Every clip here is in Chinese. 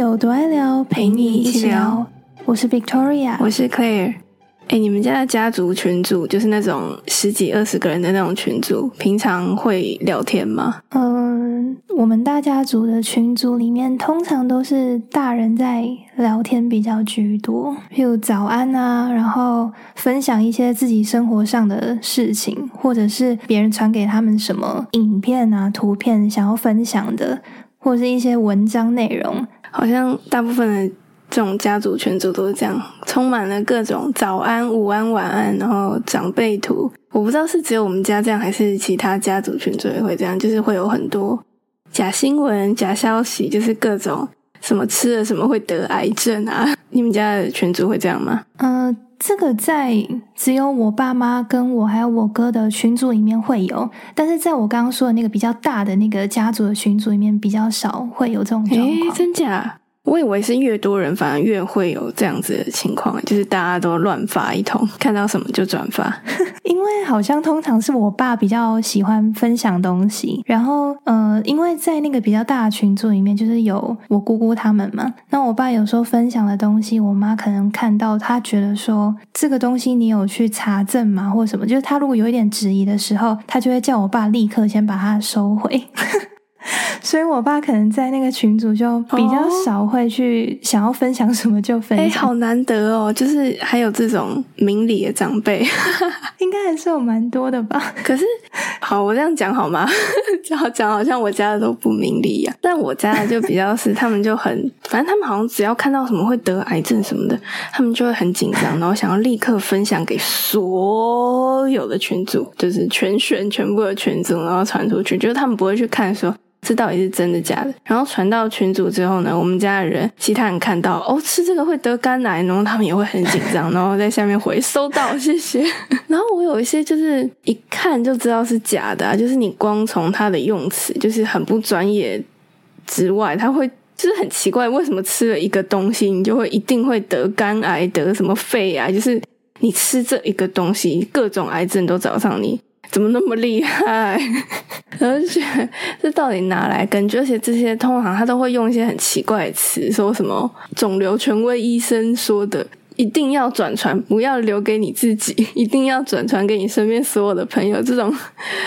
有多爱聊，陪你一起聊。我是 Victoria，我是 Claire。哎，你们家的家族群组就是那种十几二十个人的那种群组，平常会聊天吗？嗯，我们大家族的群组里面，通常都是大人在聊天比较居多，譬如早安啊，然后分享一些自己生活上的事情，或者是别人传给他们什么影片啊、图片想要分享的，或者是一些文章内容。好像大部分的这种家族群组都是这样，充满了各种早安、午安、晚安，然后长辈图。我不知道是只有我们家这样，还是其他家族群组也会这样，就是会有很多假新闻、假消息，就是各种什么吃了什么会得癌症啊。你们家的群组会这样吗？嗯，这个在只有我爸妈跟我还有我哥的群组里面会有，但是在我刚刚说的那个比较大的那个家族的群组里面比较少会有这种状况。真假？我以为是越多人反而越会有这样子的情况，就是大家都乱发一通，看到什么就转发。因为好像通常是我爸比较喜欢分享东西，然后呃，因为在那个比较大的群组里面，就是有我姑姑他们嘛。那我爸有时候分享的东西，我妈可能看到，她觉得说这个东西你有去查证吗，或什么？就是他如果有一点质疑的时候，他就会叫我爸立刻先把它收回。所以，我爸可能在那个群组就比较少会去想要分享什么就分享。哎，好难得哦，就是还有这种明理的长辈，应该还是有蛮多的吧。可是，好，我这样讲好吗？讲讲好像我家的都不明理一样。但我家的就比较是，他们就很，反正他们好像只要看到什么会得癌症什么的，他们就会很紧张，然后想要立刻分享给所有的群组，就是全选全部的群组，然后传出去。就是他们不会去看说。这到底是真的假的？然后传到群组之后呢，我们家的人其他人看到哦，吃这个会得肝癌，然后他们也会很紧张，然后在下面回收到谢谢。然后我有一些就是一看就知道是假的，就是你光从它的用词就是很不专业之外，他会就是很奇怪，为什么吃了一个东西你就会一定会得肝癌、得什么肺癌？就是你吃这一个东西，各种癌症都找上你。怎么那么厉害？而且这到底哪来根据？而且这些通常他都会用一些很奇怪的词，说什么肿瘤权威医生说的，一定要转传，不要留给你自己，一定要转传给你身边所有的朋友。这种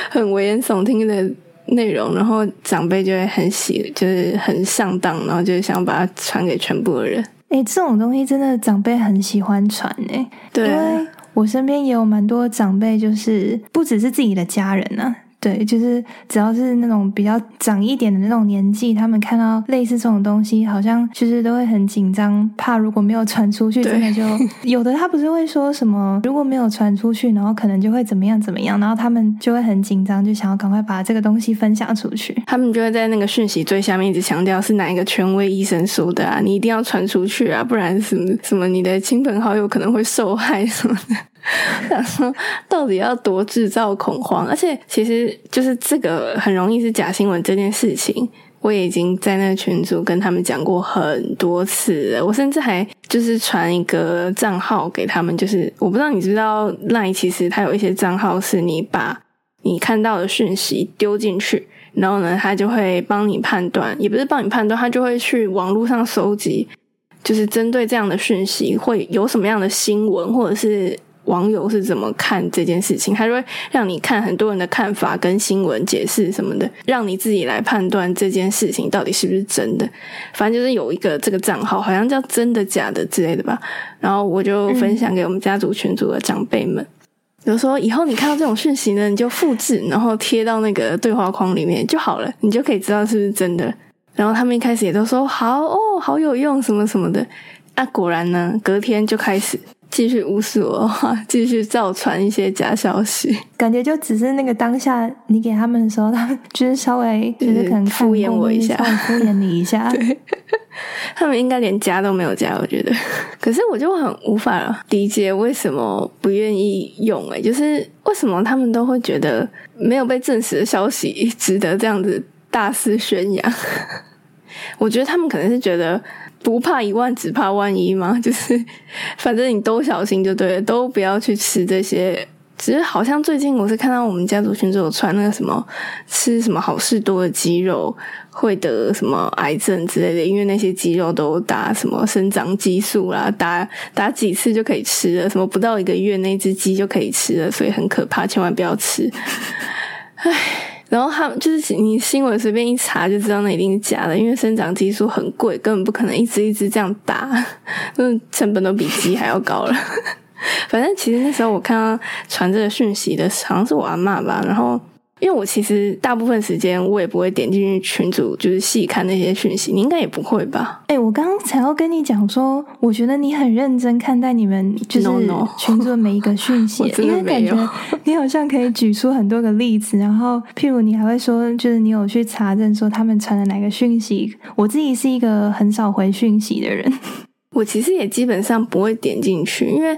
很危言耸听的内容，然后长辈就会很喜，就是很上当，然后就想把它传给全部的人。哎，这种东西真的长辈很喜欢传哎，对。我身边也有蛮多长辈，就是不只是自己的家人呢。对，就是只要是那种比较长一点的那种年纪，他们看到类似这种东西，好像其实都会很紧张，怕如果没有传出去，真的就 有的他不是会说什么，如果没有传出去，然后可能就会怎么样怎么样，然后他们就会很紧张，就想要赶快把这个东西分享出去。他们就会在那个讯息最下面一直强调是哪一个权威医生说的啊，你一定要传出去啊，不然什么什么你的亲朋好友可能会受害什么的。想说到底要多制造恐慌，而且其实就是这个很容易是假新闻这件事情，我也已经在那个群组跟他们讲过很多次了。我甚至还就是传一个账号给他们，就是我不知道你知不知道，LINE 其实它有一些账号是你把你看到的讯息丢进去，然后呢，他就会帮你判断，也不是帮你判断，他就会去网络上搜集，就是针对这样的讯息会有什么样的新闻，或者是。网友是怎么看这件事情？他就会让你看很多人的看法跟新闻解释什么的，让你自己来判断这件事情到底是不是真的。反正就是有一个这个账号，好像叫“真的假的”之类的吧。然后我就分享给我们家族群组的长辈们，比如说以后你看到这种讯息呢，你就复制，然后贴到那个对话框里面就好了，你就可以知道是不是真的。然后他们一开始也都说好哦，好有用什么什么的。啊，果然呢，隔天就开始。继续无视我的话，继续造传一些假消息，感觉就只是那个当下你给他们的时候，他们就是稍微就是可能敷衍我一下，敷衍你一下。对，他们应该连加都没有加，我觉得。可是我就很无法理解为什么不愿意用，哎，就是为什么他们都会觉得没有被证实的消息值得这样子大肆宣扬？我觉得他们可能是觉得。不怕一万，只怕万一吗？就是，反正你都小心就对了，都不要去吃这些只是好像最近我是看到我们家族群组有传那个什么吃什么好事多的鸡肉会得什么癌症之类的，因为那些鸡肉都打什么生长激素啦，打打几次就可以吃了，什么不到一个月那只鸡就可以吃了，所以很可怕，千万不要吃。唉，然后他们就是你新闻随便一查就知道那一定是假的，因为生长激素很贵，根本不可能一只一只这样打，那成本都比鸡还要高了。反正其实那时候我看到传这个讯息的时候，好像是我阿妈吧。然后，因为我其实大部分时间我也不会点进去群组，就是细看那些讯息。你应该也不会吧？哎，我刚刚才要跟你讲说，我觉得你很认真看待你们 就是群组每一个讯息，因为感觉你好像可以举出很多个例子。然后，譬如你还会说，就是你有去查证说他们传的哪个讯息。我自己是一个很少回讯息的人，我其实也基本上不会点进去，因为。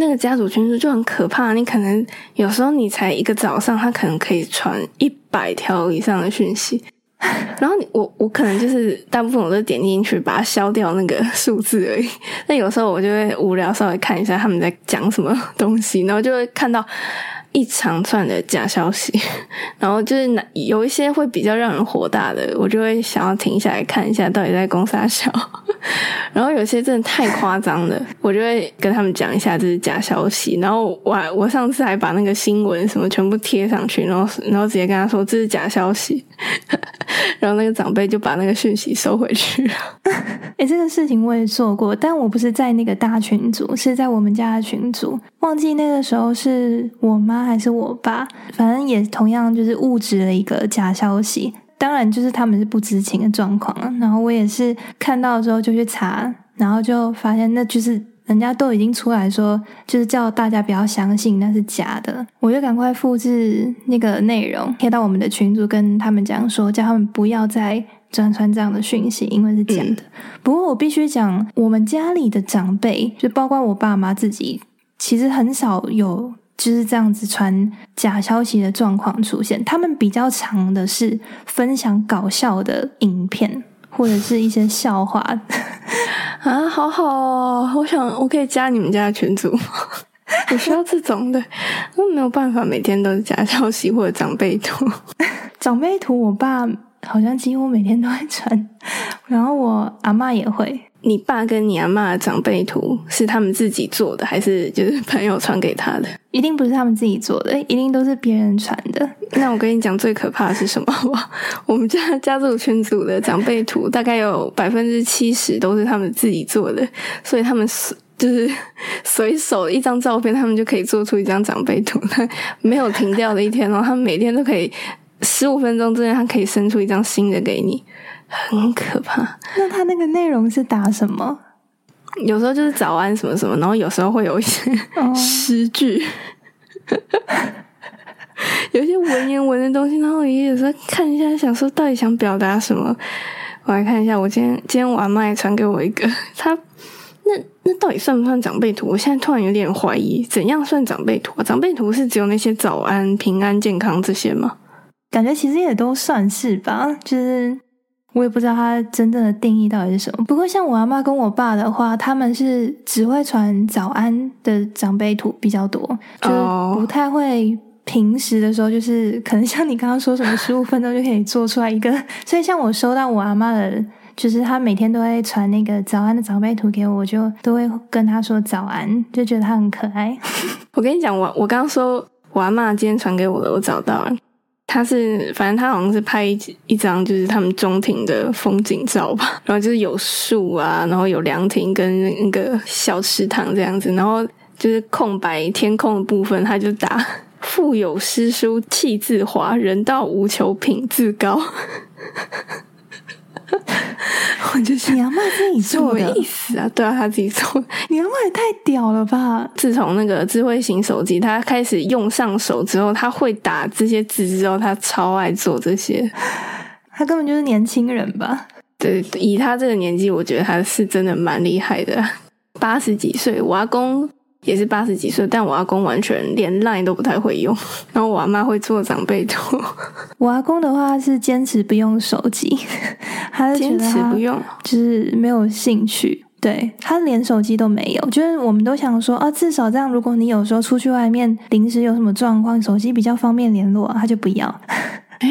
那个家族群组就很可怕，你可能有时候你才一个早上，他可能可以传一百条以上的讯息，然后我我可能就是大部分我都点进去把它消掉那个 数字而已。那有时候我就会无聊稍微看一下他们在讲什么东西，然后就会看到。一长串的假消息，然后就是有一些会比较让人火大的，我就会想要停下来看一下到底在攻啥笑。然后有些真的太夸张了，我就会跟他们讲一下这是假消息。然后我我上次还把那个新闻什么全部贴上去，然后然后直接跟他说这是假消息。然后那个长辈就把那个讯息收回去了。哎，这个事情我也做过，但我不是在那个大群组，是在我们家的群组。忘记那个时候是我妈还是我爸，反正也同样就是误植了一个假消息。当然，就是他们是不知情的状况。然后我也是看到之后就去查，然后就发现那就是。人家都已经出来说，就是叫大家不要相信那是假的，我就赶快复制那个内容贴到我们的群组，跟他们讲说，叫他们不要再转传这样的讯息，因为是假的。不过我必须讲，我们家里的长辈，就包括我爸妈自己，其实很少有就是这样子传假消息的状况出现。他们比较常的是分享搞笑的影片。或者是一些笑话 啊，好好哦！我想我可以加你们家的群组，我需要这种的，我没有办法每天都是假消息或者长辈图。长辈图，我爸好像几乎每天都会传，然后我阿妈也会。你爸跟你阿妈的长辈图是他们自己做的，还是就是朋友传给他的？一定不是他们自己做的，一定都是别人传的。那我跟你讲，最可怕的是什么？我们家家族群组的长辈图大概有百分之七十都是他们自己做的，所以他们是就是随手一张照片，他们就可以做出一张长辈图，没有停掉的一天哦。他们每天都可以十五分钟之内，他可以生出一张新的给你。很可怕。那他那个内容是打什么？有时候就是早安什么什么，然后有时候会有一些诗句，有一些文言文的东西。然后也有时候看一下，想说到底想表达什么。我来看一下，我今天今天我阿妈也传给我一个，他那那到底算不算长辈图？我现在突然有点怀疑，怎样算长辈图啊？长辈图是只有那些早安、平安、健康这些吗？感觉其实也都算是吧，就是。我也不知道它真正的定义到底是什么。不过像我阿妈跟我爸的话，他们是只会传早安的长辈图比较多，就不太会平时的时候，就是可能像你刚刚说什么十五 分钟就可以做出来一个。所以像我收到我阿妈的，就是他每天都会传那个早安的长辈图给我，我就都会跟他说早安，就觉得他很可爱。我跟你讲，我我刚刚说我阿妈今天传给我的，我找到了。他是，反正他好像是拍一一张，就是他们中庭的风景照吧。然后就是有树啊，然后有凉亭跟那个小池塘这样子。然后就是空白天空的部分，他就打“腹有诗书气自华，人道无求品自高”。我就是你阿妈自己做的，意思啊？对啊，他自己做。你阿妈也太屌了吧！自从那个智慧型手机，他开始用上手之后，他会打这些字之后，他超爱做这些。他根本就是年轻人吧？对，以他这个年纪，我觉得他是真的蛮厉害的。八十几岁，我阿公。也是八十几岁，但我阿公完全连 Line 都不太会用，然后我阿妈会做长辈图。我阿公的话是坚持不用手机，他是坚持不用，就是没有兴趣。对他连手机都没有，就是我们都想说啊，至少这样，如果你有时候出去外面临时有什么状况，手机比较方便联络，他就不要，哎，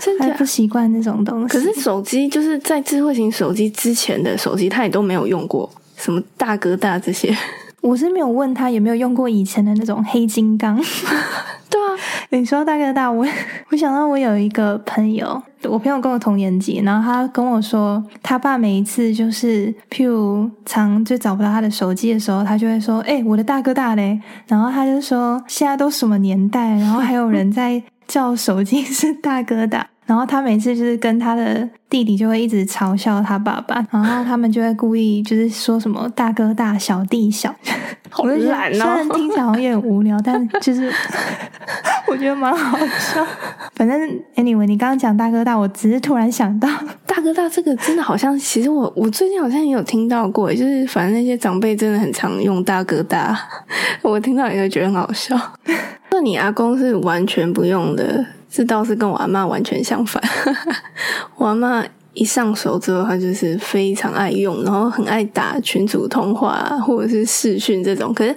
真的不习惯那种东西。可是手机就是在智慧型手机之前的手机，他也都没有用过，什么大哥大这些。我是没有问他有没有用过以前的那种黑金刚。对啊，你说大哥大，我我想到我有一个朋友，我朋友跟我同年级，然后他跟我说，他爸每一次就是譬如常就找不到他的手机的时候，他就会说：“哎、我的大哥大嘞。”然后他就说：“现在都什么年代，然后还有人在叫手机是大哥大。”然后他每次就是跟他的弟弟就会一直嘲笑他爸爸，然后他们就会故意就是说什么大哥大、小弟小，好懒虽然哦。听起来好像有点无聊，但就是 我觉得蛮好笑。反正 anyway，你刚刚讲大哥大，我只是突然想到，大哥大这个真的好像，其实我我最近好像也有听到过，就是反正那些长辈真的很常用大哥大，我听到也会觉得很好笑。那你阿公是完全不用的，这倒是跟我阿妈完全相反。我阿妈一上手之后，她就是非常爱用，然后很爱打群组通话啊或者是视讯这种，可是。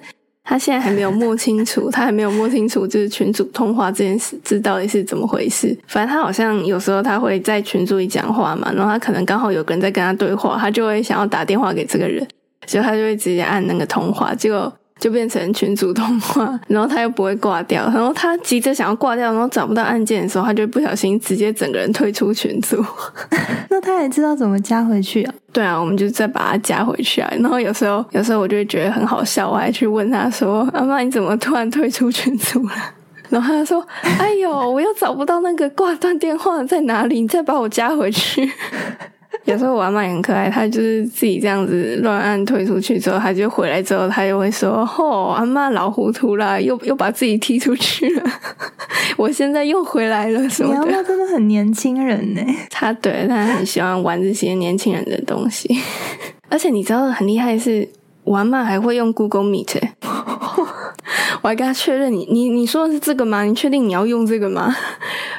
她现在还没有摸清楚，她还没有摸清楚就是群组通话这件事，这到底是怎么回事。反正他好像有时候他会在群组里讲话嘛，然后他可能刚好有个人在跟他对话，他就会想要打电话给这个人，所以他就会直接按那个通话，结果就变成群主通话，然后他又不会挂掉，然后他急着想要挂掉，然后找不到按键的时候，他就不小心直接整个人退出群组。那他也知道怎么加回去啊？对啊，我们就再把他加回去啊。然后有时候，有时候我就会觉得很好笑，我还去问他说：“阿妈，你怎么突然退出群组了？” 然后他就说：“哎呦，我又找不到那个挂断电话在哪里，你再把我加回去。” 有时候我阿妈也很可爱，她就是自己这样子乱按退出去之后，她就回来之后，她又会说：“哦，阿妈老糊涂啦，又又把自己踢出去了，我现在又回来了什你么的。”阿妈真的很年轻人呢。他对他很喜欢玩这些年轻人的东西，而且你知道很厉害的是，我阿妈还会用 Google Meet，欸 我还跟他确认你你你说的是这个吗？你确定你要用这个吗？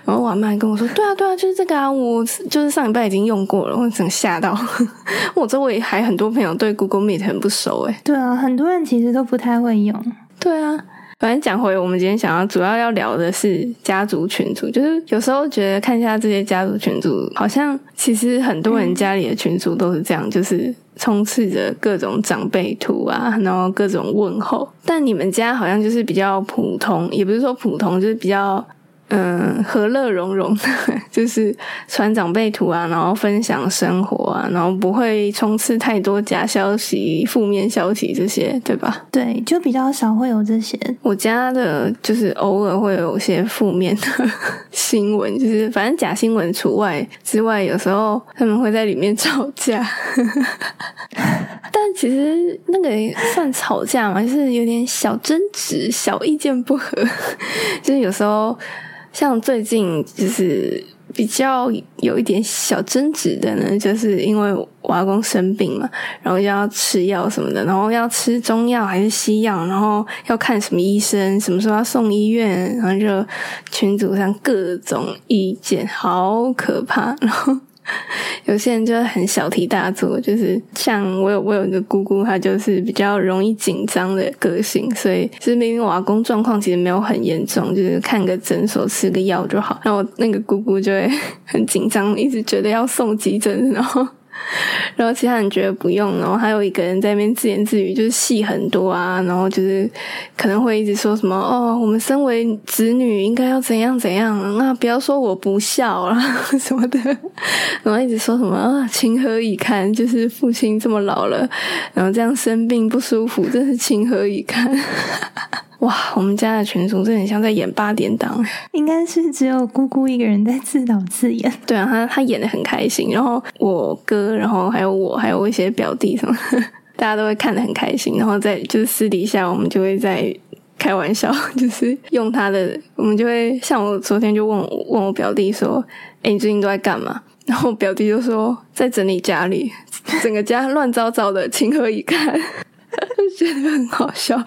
然后我阿妈还跟我说，对啊对啊，就是这个啊，我就是上礼拜已经用过了，我整个吓到，我周围还很多朋友对 Google Meet 很不熟诶。对啊，很多人其实都不太会用。对啊，反正讲回我们今天想要主要要聊的是家族群组，就是有时候觉得看一下这些家族群组，好像其实很多人家里的群组都是这样，就是充斥着各种长辈图啊，然后各种问候。但你们家好像就是比较普通，也不是说普通，就是比较。嗯，和乐融融的，就是传长辈图啊，然后分享生活啊，然后不会充斥太多假消息、负面消息这些，对吧？对，就比较少会有这些。我家的就是偶尔会有些负面的 新闻，就是反正假新闻除外之外，有时候他们会在里面吵架。但其实那个算吵架嘛，就是有点小争执、小意见不合。就是有时候像最近就是比较有一点小争执的呢，就是因为我阿公生病嘛，然后要吃药什么的，然后要吃中药还是西药，然后要看什么医生，什么时候要送医院，然后就群组上各种意见，好可怕。然后 有些人就很小题大做，就是像我有我有一个姑姑，她就是比较容易紧张的个性，所以其实明明我阿公状况其实没有很严重，就是看个诊所吃个药就好，然后那个姑姑就会很紧张，一直觉得要送急诊，然后。然后其他人觉得不用，然后还有一个人在那边自言自语，就是戏很多啊，然后就是可能会一直说什么哦，我们身为子女应该要怎样怎样，那不要说我不孝啊什么的，然后一直说什么啊，情何以堪，就是父亲这么老了，然后这样生病不舒服，真是情何以堪。哇，我们家的群主真的很像在演八点档。应该是只有姑姑一个人在自导自演。对啊，他他演的很开心，然后我哥，然后还有我，还有一些表弟什么的，大家都会看得很开心。然后在就是私底下，我们就会在开玩笑，就是用他的，我们就会像我昨天就问我问我表弟说：“哎，你最近都在干嘛？”然后我表弟就说：“在整理家里，整个家乱糟糟的，情何以堪。”就 觉得很好笑。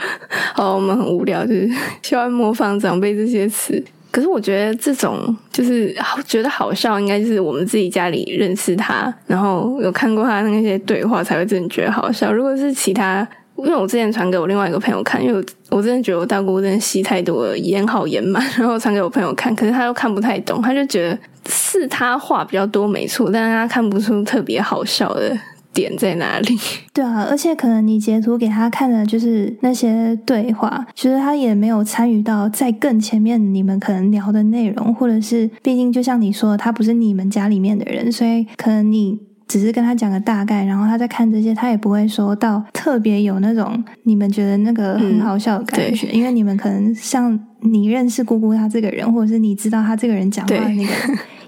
好，我们很无聊，就是 喜欢模仿长辈这些词。可是我觉得这种就是觉得好笑，应该就是我们自己家里认识他，然后有看过他那些对话，才会真的觉得好笑。如果是其他，因为我之前传给我另外一个朋友看，因为我我真的觉得我大姑真的戏太多了，演好演满，然后传给我朋友看，可是他又看不太懂，他就觉得是他话比较多没错，但是他看不出特别好笑的。点在哪里？对啊，而且可能你截图给他看的就是那些对话，其实他也没有参与到在更前面你们可能聊的内容，或者是毕竟就像你说，他不是你们家里面的人，所以可能你只是跟他讲个大概，然后他在看这些，他也不会说到特别有那种你们觉得那个很好笑的感觉，因为你们可能像你认识姑姑她这个人，或者是你知道她这个人讲话的那个。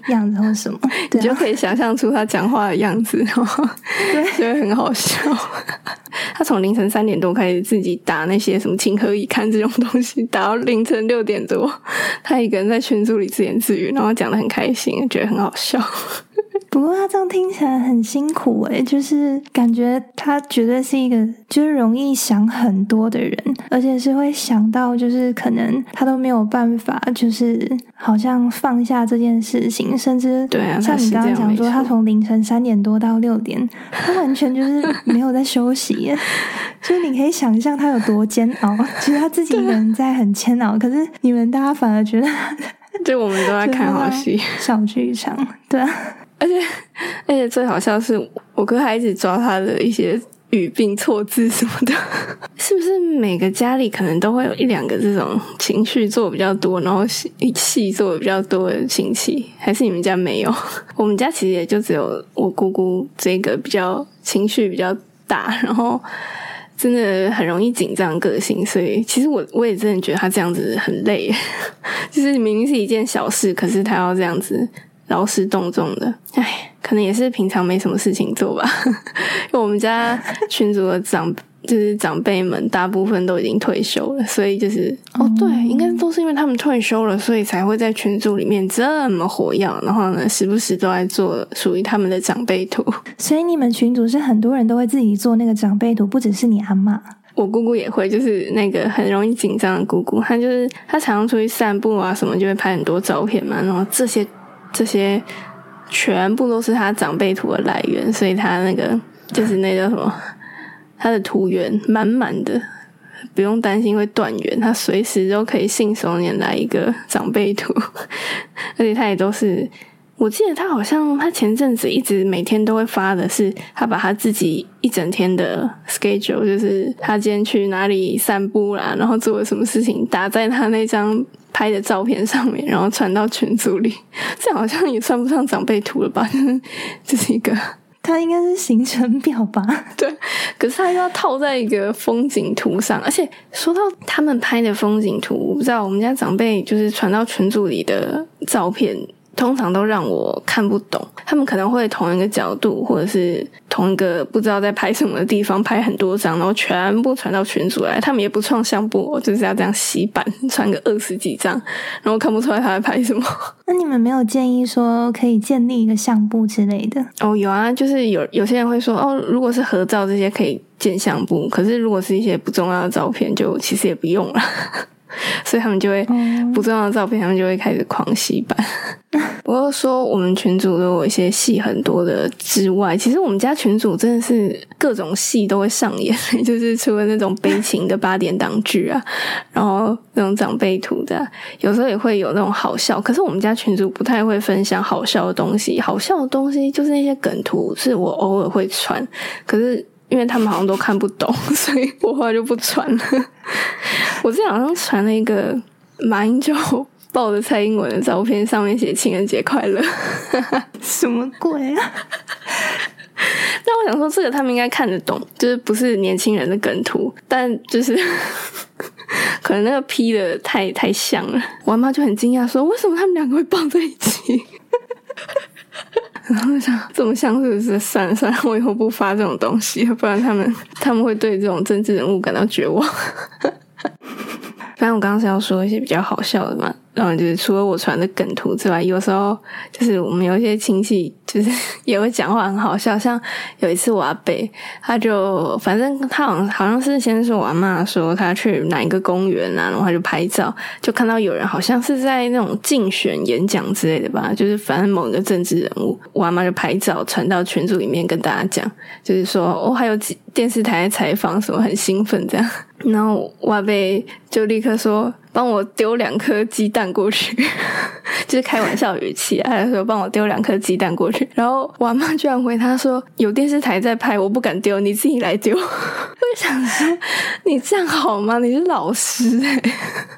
样子或什么，你就可以想象出他讲话的样子，然后 就会很好笑。他从凌晨三点多开始自己打那些什么“情何以堪”这种东西，打到凌晨六点多，他一个人在群组里自言自语，然后讲的很开心，觉得很好笑。不过他这样听起来很辛苦诶，就是感觉他绝对是一个就是容易想很多的人，而且是会想到就是可能他都没有办法，就是好像放下这件事情，甚至对啊，像你刚刚讲说，他从凌晨三点多到六点，他完全就是没有在休息，所 以你可以想象他有多煎熬。其实他自己一个人在很煎熬，可是你们大家反而觉得，就我们都在 看好戏，小剧场，对啊。而且，而且最好笑是我哥还一直抓他的一些语病错字什么的，是不是每个家里可能都会有一两个这种情绪做比较多，然后戏戏做比较多的亲戚？还是你们家没有？我们家其实也就只有我姑姑这个比较情绪比较大，然后真的很容易紧张个性，所以其实我我也真的觉得他这样子很累，就是明明是一件小事，可是他要这样子。劳师动众的，唉，可能也是平常没什么事情做吧。因为我们家群主的长 就是长辈们，大部分都已经退休了，所以就是哦，对，应该都是因为他们退休了，所以才会在群组里面这么活跃。然后呢，时不时都在做属于他们的长辈图。所以你们群主是很多人都会自己做那个长辈图，不只是你阿妈，我姑姑也会，就是那个很容易紧张的姑姑，她就是她常常出去散步啊什么，就会拍很多照片嘛，然后这些。这些全部都是他长辈图的来源，所以他那个就是那叫什么，他的图源满满的，不用担心会断源，他随时都可以信手拈来一个长辈图，而且他也都是。我记得他好像他前阵子一直每天都会发的是他把他自己一整天的 schedule，就是他今天去哪里散步啦，然后做了什么事情，打在他那张拍的照片上面，然后传到群组里。这好像也算不上长辈图了吧？这是一个，它应该是行程表吧？对，可是它又要套在一个风景图上，而且说到他们拍的风景图，我不知道我们家长辈就是传到群组里的照片。通常都让我看不懂，他们可能会同一个角度，或者是同一个不知道在拍什么的地方拍很多张，然后全部传到群组来。他们也不创相簿，就是要这样洗版，传个二十几张，然后看不出来他在拍什么。那你们没有建议说可以建立一个相簿之类的？哦，有啊，就是有有些人会说，哦，如果是合照这些可以建相簿，可是如果是一些不重要的照片，就其实也不用了。所以他们就会不重要的照片，他们就会开始狂洗版。不过说我们群主都有一些戏很多的之外，其实我们家群主真的是各种戏都会上演，就是除了那种悲情的八点档剧啊，然后那种长辈图的，有时候也会有那种好笑。可是我们家群主不太会分享好笑的东西，好笑的东西就是那些梗图，是我偶尔会传，可是。因为他们好像都看不懂，所以我后来就不传了。我之前好像传了一个马英九抱着蔡英文的照片，上面写“情人节快乐”，什么鬼啊？那我想说，这个他们应该看得懂，就是不是年轻人的梗图，但就是可能那个 P 的太太像了。我妈就很惊讶，说：“为什么他们两个会抱在一起？” 然后想这么像是不是？算了算了，我以后不发这种东西，不然他们他们会对这种政治人物感到绝望。反正我刚刚是要说一些比较好笑的嘛，然后就是除了我传的梗图之外，有时候就是我们有一些亲戚就是 也会讲话很好笑，像有一次我阿伯他就反正他好像好像是先说我阿妈说他去哪一个公园啊，然后他就拍照，就看到有人好像是在那种竞选演讲之类的吧，就是反正某一个政治人物，我阿妈就拍照传到群组里面跟大家讲，就是说哦还有几电视台采访什么很兴奋这样，然后我阿伯就立刻说。帮我丢两颗鸡蛋过去，就是开玩笑语气啊。他说帮我丢两颗鸡蛋过去，然后我妈居然回他说有电视台在拍，我不敢丢，你自己来丢。我想说你这样好吗？你是老师哎，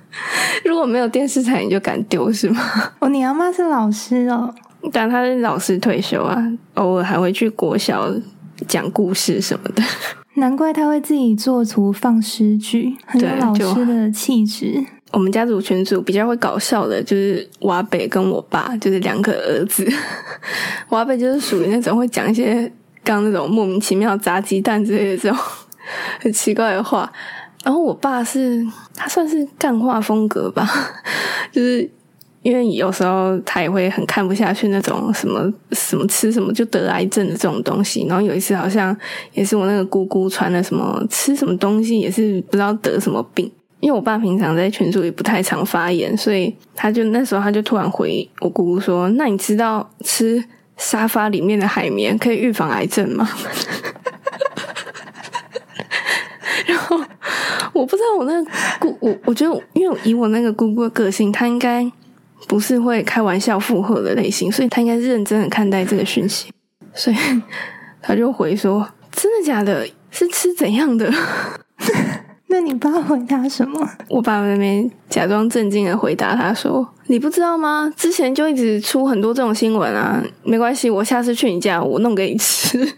如果没有电视台你就敢丢是吗？哦，你阿妈是老师哦，但她是老师退休啊，偶尔还会去国小讲故事什么的。难怪他会自己做图放诗句，很有老师的气质。我们家族群主比较会搞笑的，就是瓦北跟我爸，就是两个儿子。瓦北就是属于那种会讲一些刚那种莫名其妙砸鸡蛋之类的这种 很奇怪的话，然后我爸是他算是干话风格吧，就是因为有时候他也会很看不下去那种什么什么吃什么就得癌症的这种东西。然后有一次好像也是我那个姑姑传了什么吃什么东西，也是不知道得什么病。因为我爸平常在群组里不太常发言，所以他就那时候他就突然回我姑姑说：“那你知道吃沙发里面的海绵可以预防癌症吗？” 然后我不知道我那个姑我我觉得，因为以我那个姑姑的个性，她应该不是会开玩笑附和的类型，所以她应该是认真的看待这个讯息，所以他就回说：“真的假的？是吃怎样的？”那你爸回答什么？我爸那边假装镇静的回答他说：“你不知道吗？之前就一直出很多这种新闻啊，没关系，我下次去你家，我弄给你吃。”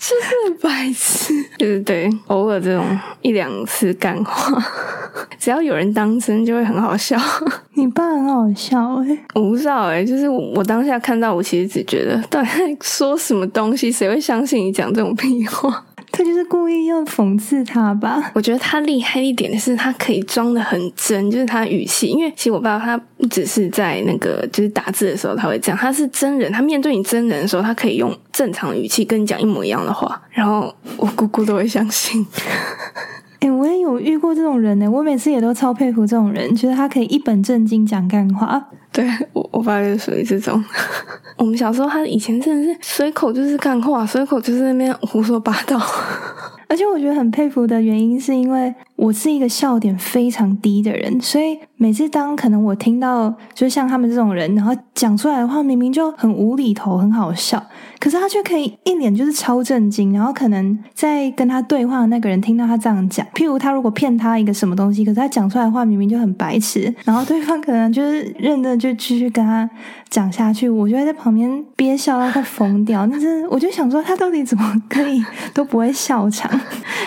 就是白痴，对对对，偶尔这种一两次干话，只要有人当真，就会很好笑。你爸很好笑哎，我不知道哎，就是我我当下看到，我其实只觉得，到底在说什么东西？谁会相信你讲这种屁话？他就是故意要讽刺他吧？我觉得他厉害一点的是，他可以装的很真，就是他语气。因为其实我爸爸他不只是在那个就是打字的时候他会这样，他是真人，他面对你真人的时候，他可以用正常语气跟你讲一模一样的话，然后我姑姑都会相信。哎，我也有遇过这种人呢，我每次也都超佩服这种人，觉得他可以一本正经讲干话。对我，我爸就属于这种。我们小时候，他以前真的是随口就是干话，随口就是那边胡说八道。而且我觉得很佩服的原因，是因为我是一个笑点非常低的人，所以每次当可能我听到就像他们这种人，然后讲出来的话，明明就很无厘头、很好笑，可是他却可以一脸就是超震惊。然后可能在跟他对话的那个人听到他这样讲，譬如他如果骗他一个什么东西，可是他讲出来的话明明就很白痴，然后对方可能就是认真就继续跟他讲下去，我就会在旁边憋笑到快疯掉。但是我就想说，他到底怎么可以都不会笑场？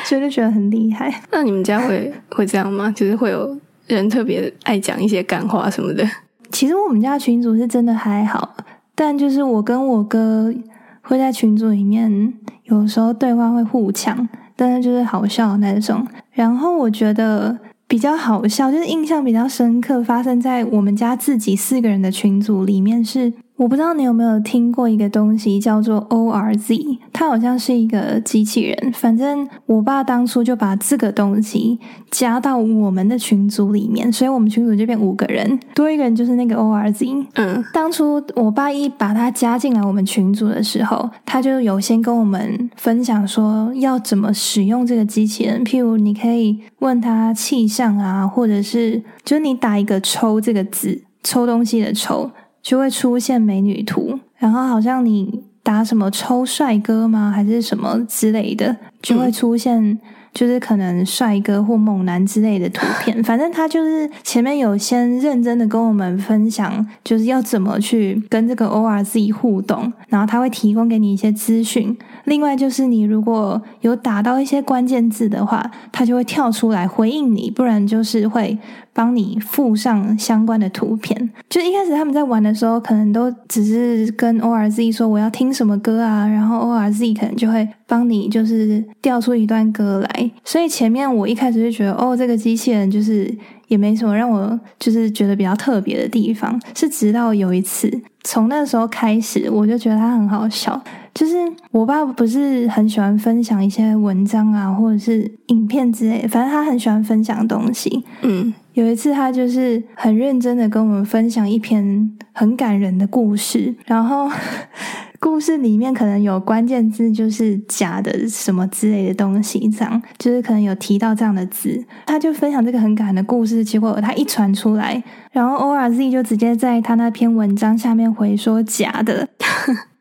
所以就觉得很厉害。那你们家会 会这样吗？就是会有人特别爱讲一些干话什么的？其实我们家群主是真的还好，但就是我跟我哥会在群组里面，有时候对话会互抢，但是就是好笑那种。然后我觉得比较好笑，就是印象比较深刻，发生在我们家自己四个人的群组里面是。我不知道你有没有听过一个东西叫做 O R Z，它好像是一个机器人。反正我爸当初就把这个东西加到我们的群组里面，所以我们群组就变五个人，多一个人就是那个 O R Z。嗯，当初我爸一把它加进来我们群组的时候，他就有先跟我们分享说要怎么使用这个机器人，譬如你可以问他气象啊，或者是就是你打一个抽这个字，抽东西的抽。就会出现美女图，然后好像你打什么抽帅哥吗，还是什么之类的，就会出现。就是可能帅哥或猛男之类的图片，反正他就是前面有先认真的跟我们分享，就是要怎么去跟这个 O R Z 互动，然后他会提供给你一些资讯。另外就是你如果有打到一些关键字的话，他就会跳出来回应你，不然就是会帮你附上相关的图片。就一开始他们在玩的时候，可能都只是跟 O R Z 说我要听什么歌啊，然后 O R Z 可能就会帮你就是调出一段歌来。所以前面我一开始就觉得，哦，这个机器人就是也没什么让我就是觉得比较特别的地方。是直到有一次，从那时候开始，我就觉得它很好笑。就是我爸不是很喜欢分享一些文章啊，或者是影片之类，反正他很喜欢分享东西。嗯，有一次他就是很认真的跟我们分享一篇很感人的故事，然后 故事里面可能有关键字就是假的什么之类的东西，这样就是可能有提到这样的字，他就分享这个很感人的故事，结果他一传出来，然后 O R Z 就直接在他那篇文章下面回说假的。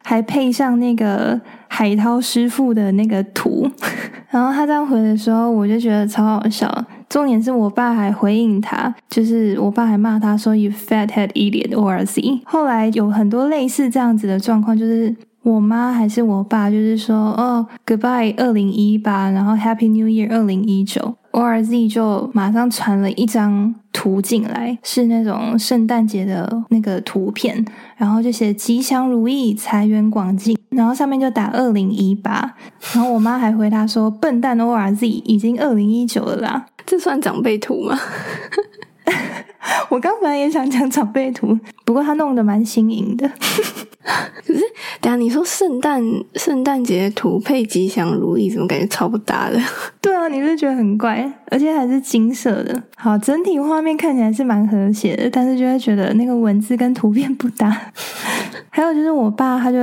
还配上那个海涛师傅的那个图，然后他这样回的时候，我就觉得超好笑。重点是我爸还回应他，就是我爸还骂他说 “you fat head idiot” or z。后来有很多类似这样子的状况，就是我妈还是我爸，就是说哦，Goodbye 二零一八，然后 Happy New Year 二零一九。O R Z 就马上传了一张图进来，是那种圣诞节的那个图片，然后就写吉祥如意、财源广进，然后上面就打二零一八，然后我妈还回答说：“笨蛋 O R Z 已经二零一九了啦，这算长辈图吗？” 我刚本来也想讲长辈图，不过他弄得蛮新颖的。可是，等下你说圣诞圣诞节图配吉祥如意，怎么感觉超不搭的？对啊，你是觉得很怪，而且还是金色的。好，整体画面看起来是蛮和谐的，但是就会觉得那个文字跟图片不搭。还有就是我爸，他就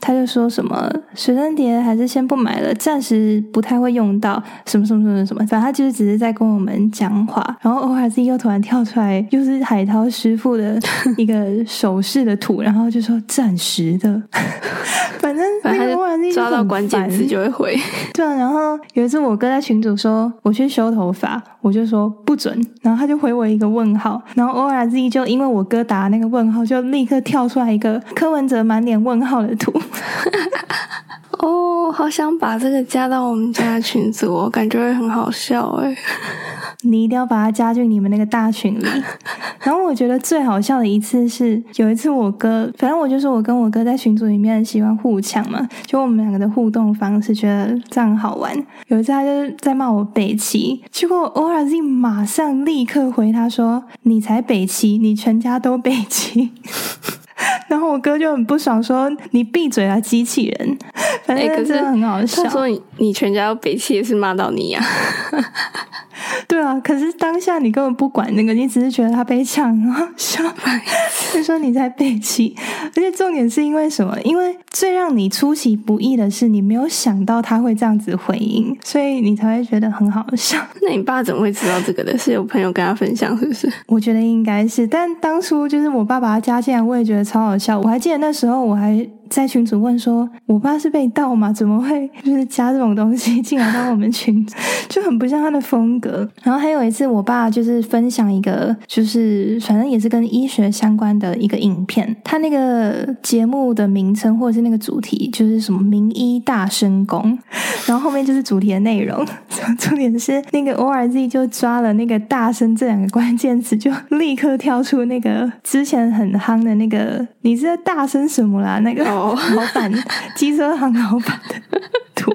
他就说什么水生碟还是先不买了，暂时不太会用到，什么什么什么什么，反正他就是只是在跟我们讲话。然后 O R Z 又突然跳出来，又是海涛师傅的 一个手势的图，然后就说暂时的，反正那个 R Z 抓到关键词就会回。对啊，然后有一次我哥在群主说我去修头发，我就说不准，然后他就回我一个问号，然后 O R Z 就因为我哥打那个问号，就立刻跳出来一个。柯文哲满脸问号的图，哦，好想把这个加到我们家群组，我感觉会很好笑哎。你一定要把它加进你们那个大群里。然后我觉得最好笑的一次是，有一次我哥，反正我就说我跟我哥在群组里面喜欢互抢嘛，就我们两个的互动方式觉得这样好玩。有一次他就在骂我北齐，结果 O R Z 马上立刻回他说：“你才北齐，你全家都北齐。”然后我哥就很不爽，说：“你闭嘴啊，机器人！”反正真的很好笑。他说：“你你全家都北齐，也是骂到你呀。” 对啊，可是当下你根本不管那个，你只是觉得他被抢，然后笑，就说你在背弃。而且重点是因为什么？因为最让你出其不意的是，你没有想到他会这样子回应，所以你才会觉得很好笑。那你爸怎么会知道这个的？是有朋友跟他分享，是不是？我觉得应该是。但当初就是我爸把他加进来，我也觉得超好笑。我还记得那时候我还。在群主问说：“我爸是被盗吗？怎么会就是加这种东西进来到我们群，就很不像他的风格。”然后还有一次，我爸就是分享一个，就是反正也是跟医学相关的一个影片。他那个节目的名称或者是那个主题就是什么“名医大声功”，然后后面就是主题的内容。重点是那个 O R Z 就抓了那个“大声”这两个关键词，就立刻跳出那个之前很夯的那个“ 你是在大声什么啦”那个。老板，机车行老板的图。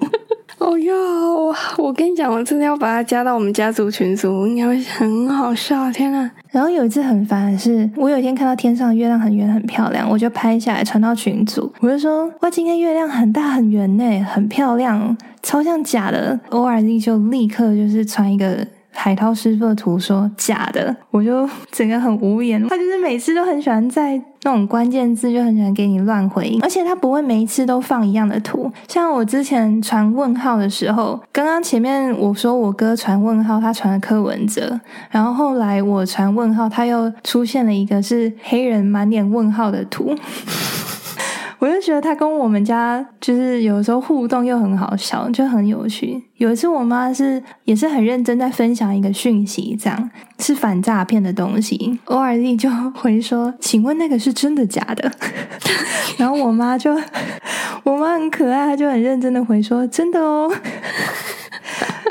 哦哟，我我跟你讲，我真的要把他加到我们家族群组，应该会很好笑。天呐！然后有一次很烦的是，我有一天看到天上月亮很圆很漂亮，我就拍下来传到群组，我就说：哇，今天月亮很大很圆呢，很漂亮，超像假的。O R Z 就立刻就是传一个。海涛师傅的图说假的，我就 整个很无言。他就是每次都很喜欢在那种关键字就很喜欢给你乱回应，而且他不会每一次都放一样的图。像我之前传问号的时候，刚刚前面我说我哥传问号，他传了柯文哲，然后后来我传问号，他又出现了一个是黑人满脸问号的图。我就觉得他跟我们家就是有时候互动又很好笑，就很有趣。有一次我妈是也是很认真在分享一个讯息，这样是反诈骗的东西，O R Z 就回说：“请问那个是真的假的？” 然后我妈就我妈很可爱，她就很认真的回说：“真的哦。”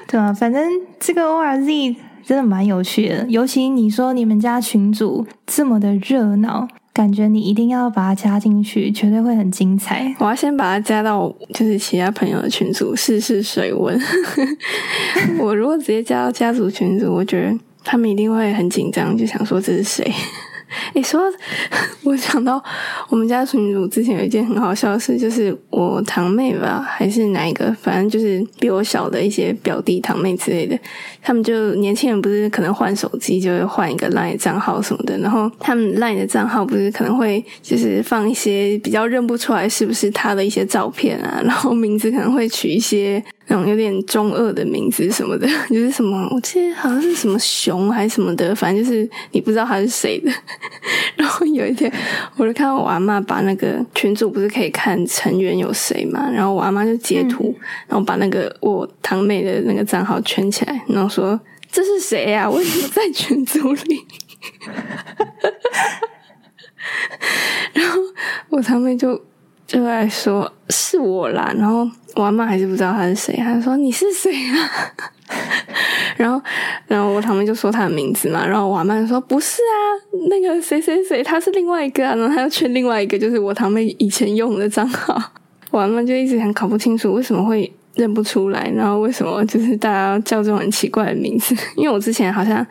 对啊，反正这个 O R Z 真的蛮有趣的，尤其你说你们家群主这么的热闹。感觉你一定要把它加进去，绝对会很精彩。我要先把它加到就是其他朋友的群组试试水温。我如果直接加到家族群组，我觉得他们一定会很紧张，就想说这是谁。你，说 我想到我们家群主之前有一件很好笑的事，就是我堂妹吧，还是哪一个，反正就是比我小的一些表弟堂妹之类的，他们就年轻人不是可能换手机就会换一个 LINE 账号什么的，然后他们赖的账号不是可能会就是放一些比较认不出来是不是他的一些照片啊，然后名字可能会取一些。那种有点中二的名字什么的，就是什么，我记得好像是什么熊还是什么的，反正就是你不知道他是谁的。然后有一天，我就看到我阿妈把那个群主不是可以看成员有谁嘛，然后我阿妈就截图，然后把那个我堂妹的那个账号圈起来，然后说这是谁呀？为什么在群组里？然后我堂妹就。就来说是我啦，然后我阿妈还是不知道他是谁，他说你是谁啊？然后，然后我堂妹就说他的名字嘛，然后我阿妈就说不是啊，那个谁谁谁，他是另外一个，然后他又圈另外一个，就是我堂妹以前用的账号。我阿妈就一直很搞不清楚为什么会认不出来，然后为什么就是大家叫这种很奇怪的名字？因为我之前好像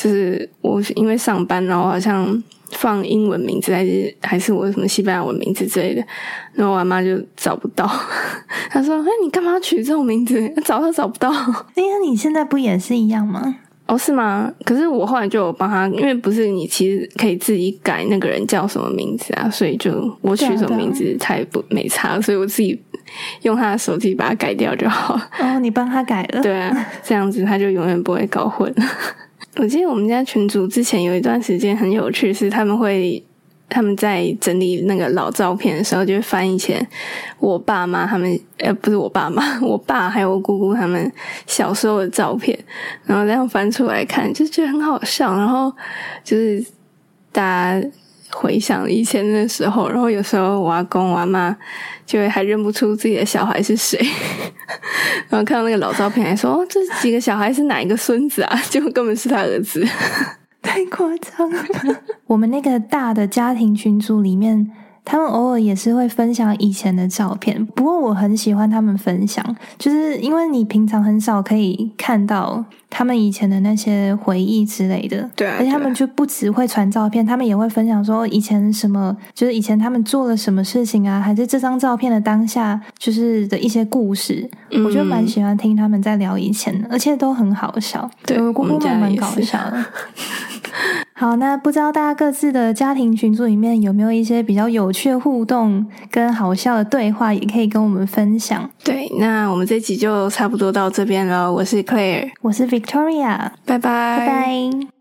就是我因为上班，然后好像。放英文名字还是还是我什么西班牙文名字之类的，然后我妈就找不到。她说：“哎，你干嘛取这种名字？找都找不到。”哎呀，你现在不也是一样吗？哦，是吗？可是我后来就有帮他，因为不是你其实可以自己改那个人叫什么名字啊，所以就我取什么名字他也不没差，所以我自己用他的手机把它改掉就好。哦，你帮他改了？对啊，这样子他就永远不会搞混。我记得我们家群主之前有一段时间很有趣，是他们会他们在整理那个老照片的时候，就会翻以前我爸妈他们呃不是我爸妈，我爸还有我姑姑他们小时候的照片，然后这样翻出来看，就觉得很好笑。然后就是大家回想以前的时候，然后有时候我阿公我阿妈就会还认不出自己的小孩是谁。然后看到那个老照片，还说：“哦，这几个小孩是哪一个孙子啊？” 结果根本是他儿子，太夸张了。我们那个大的家庭群组里面。他们偶尔也是会分享以前的照片，不过我很喜欢他们分享，就是因为你平常很少可以看到他们以前的那些回忆之类的。对，而且他们就不只会传照片，他们也会分享说以前什么，就是以前他们做了什么事情啊，还是这张照片的当下就是的一些故事。我就蛮喜欢听他们在聊以前的，而且都很好笑。对，我姑姑们蛮搞笑的。好，那不知道大家各自的家庭群组里面有没有一些比较有趣的互动跟好笑的对话，也可以跟我们分享。对，那我们这集就差不多到这边了。我是 Claire，我是 Victoria，拜拜，拜拜。